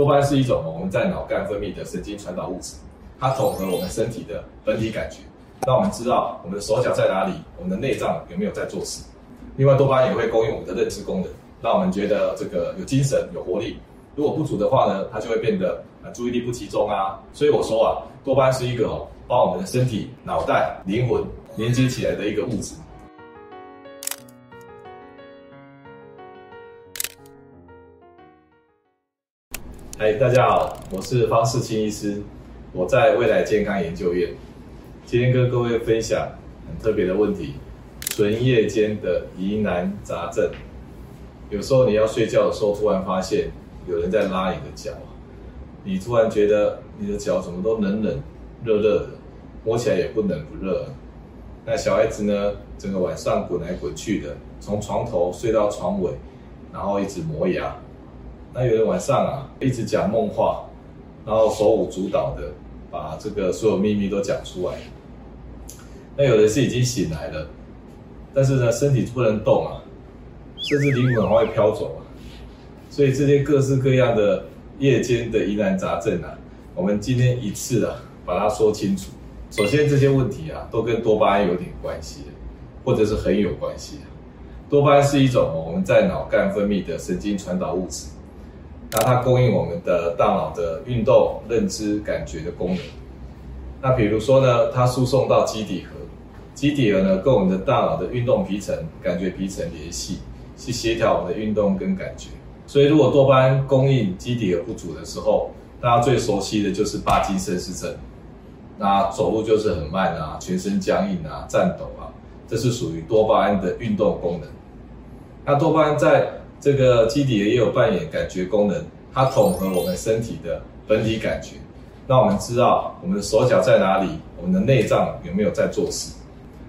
多巴胺是一种我们在脑干分泌的神经传导物质，它统合我们身体的本体感觉，让我们知道我们的手脚在哪里，我们的内脏有没有在做事。另外，多巴胺也会供应我们的认知功能，让我们觉得这个有精神、有活力。如果不足的话呢，它就会变得啊注意力不集中啊。所以我说啊，多巴胺是一个哦，把我们的身体、脑袋、灵魂连接起来的一个物质。嗨，大家好，我是方世清医师，我在未来健康研究院。今天跟各位分享很特别的问题：纯夜间的疑难杂症。有时候你要睡觉的时候，突然发现有人在拉你的脚，你突然觉得你的脚怎么都冷冷、热热的，摸起来也不冷不热。那小孩子呢，整个晚上滚来滚去的，从床头睡到床尾，然后一直磨牙。那有人晚上啊，一直讲梦话，然后手舞足蹈的，把这个所有秘密都讲出来。那有的是已经醒来了，但是呢，身体不能动啊，甚至灵魂还会飘走啊。所以这些各式各样的夜间的疑难杂症啊，我们今天一次啊，把它说清楚。首先，这些问题啊，都跟多巴胺有点关系，或者是很有关系。多巴胺是一种我们在脑干分泌的神经传导物质。那它供应我们的大脑的运动、认知、感觉的功能。那比如说呢，它输送到基底核，基底核呢跟我们的大脑的运动皮层、感觉皮层联系，去协调我们的运动跟感觉。所以如果多巴胺供应基底核不足的时候，大家最熟悉的就是帕金森氏症。那走路就是很慢啊，全身僵硬啊，颤抖啊，这是属于多巴胺的运动功能。那多巴胺在这个基底也有扮演感觉功能，它统合我们身体的本体感觉，让我们知道我们的手脚在哪里，我们的内脏有没有在做事。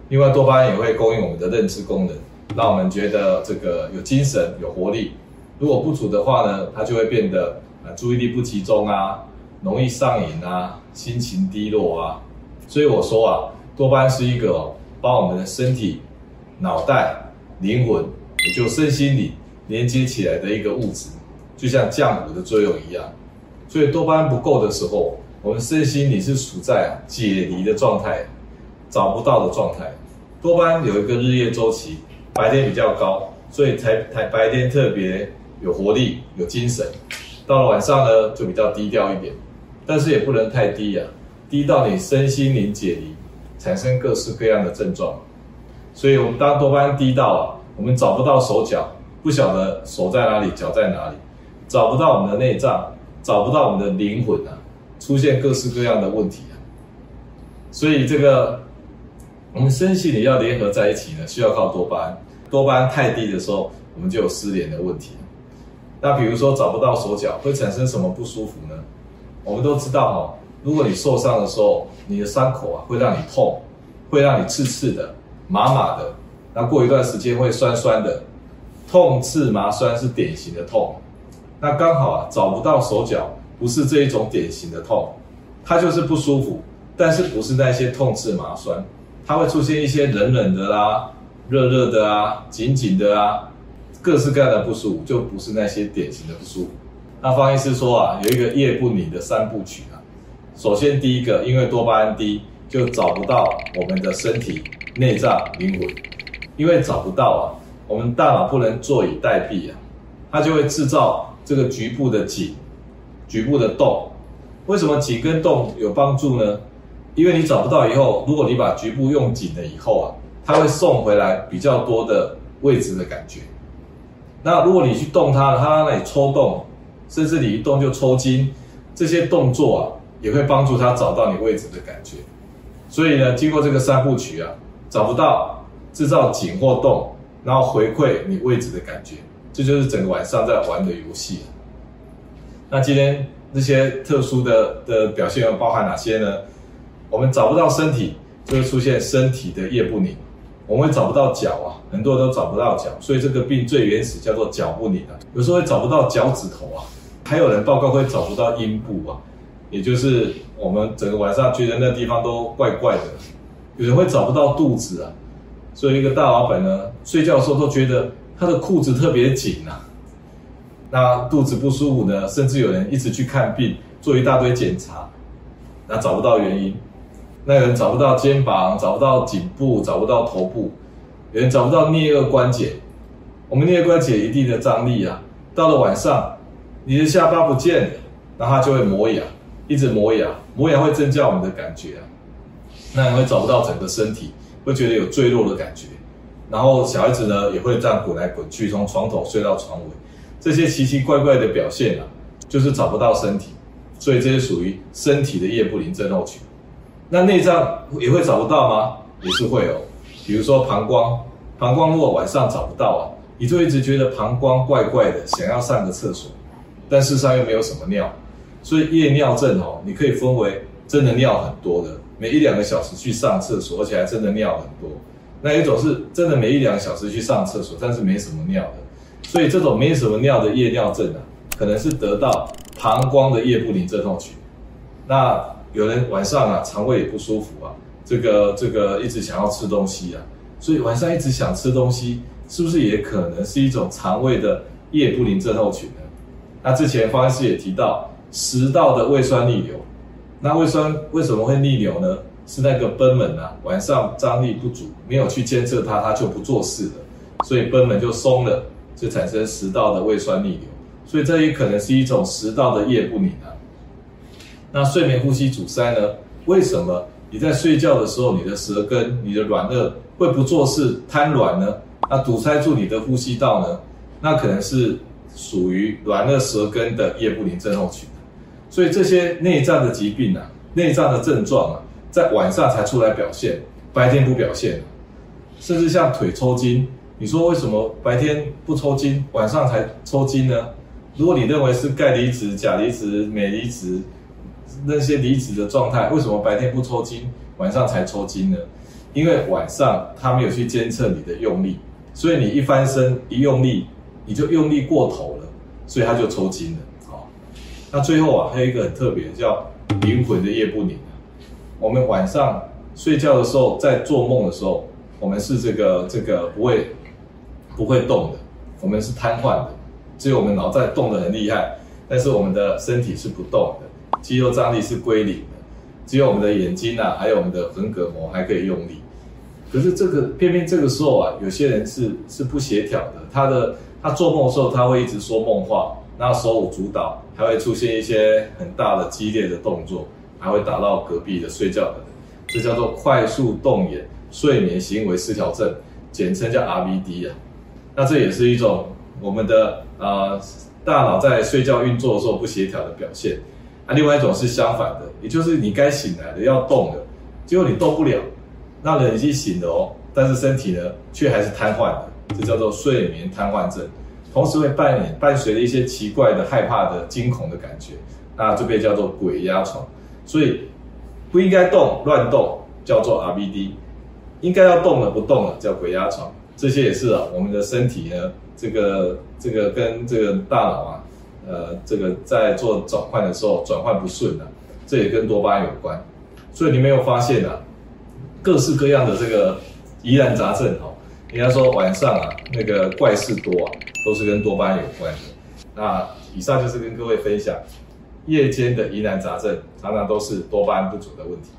另外，多巴胺也会供应我们的认知功能，让我们觉得这个有精神、有活力。如果不足的话呢，它就会变得啊注意力不集中啊，容易上瘾啊，心情低落啊。所以我说啊，多巴胺是一个哦，把我们的身体、脑袋、灵魂，也就身心灵。连接起来的一个物质，就像浆糊的作用一样。所以多巴胺不够的时候，我们身心你是处在解离的状态，找不到的状态。多巴胺有一个日夜周期，白天比较高，所以才才白天特别有活力、有精神。到了晚上呢，就比较低调一点，但是也不能太低呀、低到你身心灵解离，产生各式各样的症状。所以，我们当多巴胺低到啊，我们找不到手脚。不晓得手在哪里，脚在哪里，找不到我们的内脏，找不到我们的灵魂啊，出现各式各样的问题啊。所以这个我们身心灵要联合在一起呢，需要靠多巴胺。多巴胺太低的时候，我们就有失联的问题。那比如说找不到手脚，会产生什么不舒服呢？我们都知道哈，如果你受伤的时候，你的伤口啊会让你痛，会让你刺刺的、麻麻的，那过一段时间会酸酸的。痛、刺、麻、酸是典型的痛，那刚好啊，找不到手脚，不是这一种典型的痛，它就是不舒服，但是不是那些痛、刺、麻、酸，它会出现一些冷冷的啦、热热的啊、紧紧的啊，各式各样的不舒服，就不是那些典型的不舒服。那方医师说啊，有一个夜不宁的三部曲啊，首先第一个，因为多巴胺低，就找不到我们的身体、内脏、灵魂，因为找不到啊。我们大脑不能坐以待毙啊，它就会制造这个局部的紧、局部的动。为什么紧跟动有帮助呢？因为你找不到以后，如果你把局部用紧了以后啊，它会送回来比较多的位置的感觉。那如果你去动它，它那里抽动，甚至你一动就抽筋，这些动作啊，也会帮助它找到你位置的感觉。所以呢，经过这个三部曲啊，找不到，制造紧或动。然后回馈你位置的感觉，这就是整个晚上在玩的游戏。那今天这些特殊的的表现又包含哪些呢？我们找不到身体，就会出现身体的夜不宁。我们会找不到脚啊，很多人都找不到脚，所以这个病最原始叫做脚不宁啊。有时候会找不到脚趾头啊，还有人报告会找不到阴部啊，也就是我们整个晚上觉得那地方都怪怪的。有人会找不到肚子啊。所以一个大老板呢，睡觉的时候都觉得他的裤子特别紧啊。那肚子不舒服呢，甚至有人一直去看病，做一大堆检查，那找不到原因。那个人找不到肩膀，找不到颈部，找不到头部，有人找不到颞顎关节。我们颞顎关节一定的张力啊，到了晚上，你的下巴不见了，然后它就会磨牙，一直磨牙，磨牙会增加我们的感觉啊。那你会找不到整个身体，会觉得有坠落的感觉。然后小孩子呢也会这样滚来滚去，从床头睡到床尾，这些奇奇怪怪的表现啊，就是找不到身体，所以这些属于身体的叶布林症候群。那内脏也会找不到吗？也是会哦。比如说膀胱，膀胱如果晚上找不到啊，你就一直觉得膀胱怪怪的，想要上个厕所，但事实上又没有什么尿，所以夜尿症哦，你可以分为真的尿很多的，每一两个小时去上厕所，而且还真的尿很多。那一种是真的每一两个小时去上厕所，但是没什么尿的，所以这种没什么尿的夜尿症啊，可能是得到膀胱的夜不宁症候群。那有人晚上啊肠胃也不舒服啊，这个这个一直想要吃东西啊，所以晚上一直想吃东西，是不是也可能是一种肠胃的夜不宁症候群呢？那之前方医师也提到食道的胃酸逆流，那胃酸为什么会逆流呢？是那个贲门啊，晚上张力不足，没有去监测它，它就不做事了，所以贲门就松了，就产生食道的胃酸逆流，所以这也可能是一种食道的夜不宁啊。那睡眠呼吸阻塞呢？为什么你在睡觉的时候，你的舌根、你的软腭会不做事、瘫软呢？那堵塞住你的呼吸道呢？那可能是属于软腭舌根的夜不宁症候群。所以这些内脏的疾病啊，内脏的症状啊。在晚上才出来表现，白天不表现，甚至像腿抽筋，你说为什么白天不抽筋，晚上才抽筋呢？如果你认为是钙离子、钾离子、镁离子那些离子的状态，为什么白天不抽筋，晚上才抽筋呢？因为晚上它没有去监测你的用力，所以你一翻身一用力，你就用力过头了，所以它就抽筋了。那最后啊，还有一个很特别叫灵魂的夜不宁。我们晚上睡觉的时候，在做梦的时候，我们是这个这个不会不会动的，我们是瘫痪的，只有我们脑袋动得很厉害，但是我们的身体是不动的，肌肉张力是归零的，只有我们的眼睛啊，还有我们的横膈膜还可以用力。可是这个偏偏这个时候啊，有些人是是不协调的，他的他做梦的时候，他会一直说梦话，那手舞足蹈，还会出现一些很大的激烈的动作。还会打到隔壁的睡觉的人，这叫做快速动眼睡眠行为失调症，简称叫 RVD 啊。那这也是一种我们的呃大脑在睡觉运作的时候不协调的表现。啊，另外一种是相反的，也就是你该醒来的要动的，结果你动不了，那人已经醒了哦，但是身体呢却还是瘫痪的，这叫做睡眠瘫痪症。同时会伴伴随着一些奇怪的害怕的惊恐的感觉，那就被叫做鬼压床。所以不应该动乱动叫做 RBD，应该要动了不动了叫鬼压床。这些也是啊，我们的身体呢，这个这个跟这个大脑啊，呃，这个在做转换的时候转换不顺啊，这也跟多巴胺有关。所以你没有发现啊，各式各样的这个疑难杂症哦，人家说晚上啊那个怪事多啊，都是跟多巴胺有关的。那以上就是跟各位分享。夜间的疑难杂症，常常都是多巴胺不足的问题。